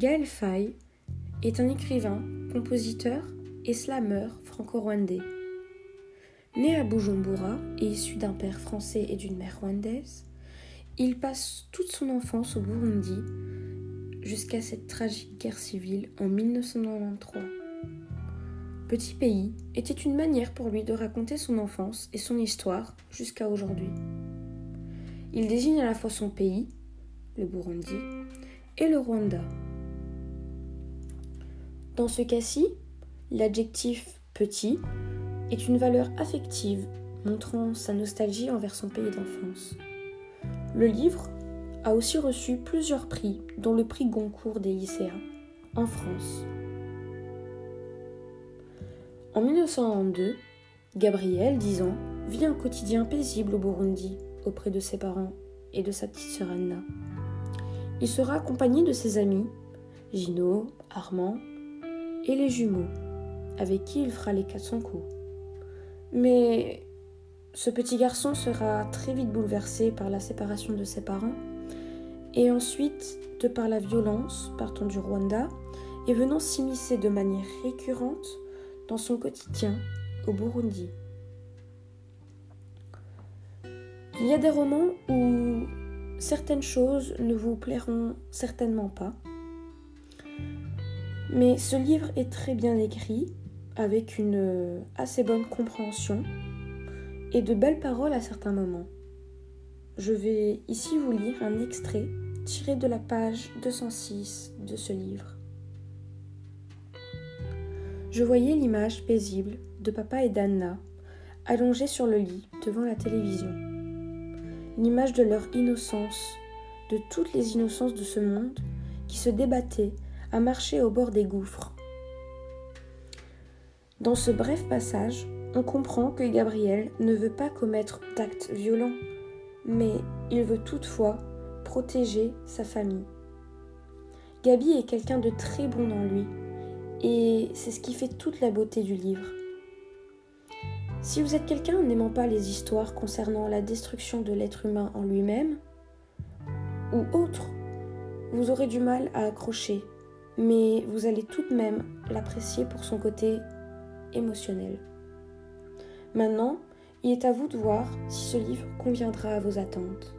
Gaël Faye est un écrivain, compositeur et slameur franco-rwandais. Né à Bujumbura et issu d'un père français et d'une mère rwandaise, il passe toute son enfance au Burundi jusqu'à cette tragique guerre civile en 1993. Petit pays était une manière pour lui de raconter son enfance et son histoire jusqu'à aujourd'hui. Il désigne à la fois son pays, le Burundi, et le Rwanda. Dans ce cas-ci, l'adjectif petit est une valeur affective montrant sa nostalgie envers son pays d'enfance. Le livre a aussi reçu plusieurs prix, dont le prix Goncourt des lycéens, en France. En 1992, Gabriel, 10 ans, vit un quotidien paisible au Burundi, auprès de ses parents et de sa petite sœur Anna. Il sera accompagné de ses amis, Gino, Armand et les jumeaux, avec qui il fera les 400 coups. Mais ce petit garçon sera très vite bouleversé par la séparation de ses parents et ensuite de par la violence partant du Rwanda et venant s'immiscer de manière récurrente dans son quotidien au Burundi. Il y a des romans où certaines choses ne vous plairont certainement pas, mais ce livre est très bien écrit, avec une assez bonne compréhension et de belles paroles à certains moments. Je vais ici vous lire un extrait tiré de la page 206 de ce livre. Je voyais l'image paisible de papa et d'Anna allongés sur le lit devant la télévision. L'image de leur innocence, de toutes les innocences de ce monde qui se débattaient à marcher au bord des gouffres. Dans ce bref passage, on comprend que Gabriel ne veut pas commettre d'actes violents, mais il veut toutefois protéger sa famille. Gabi est quelqu'un de très bon dans lui, et c'est ce qui fait toute la beauté du livre. Si vous êtes quelqu'un n'aimant pas les histoires concernant la destruction de l'être humain en lui-même, ou autre, vous aurez du mal à accrocher, mais vous allez tout de même l'apprécier pour son côté émotionnel. Maintenant, il est à vous de voir si ce livre conviendra à vos attentes.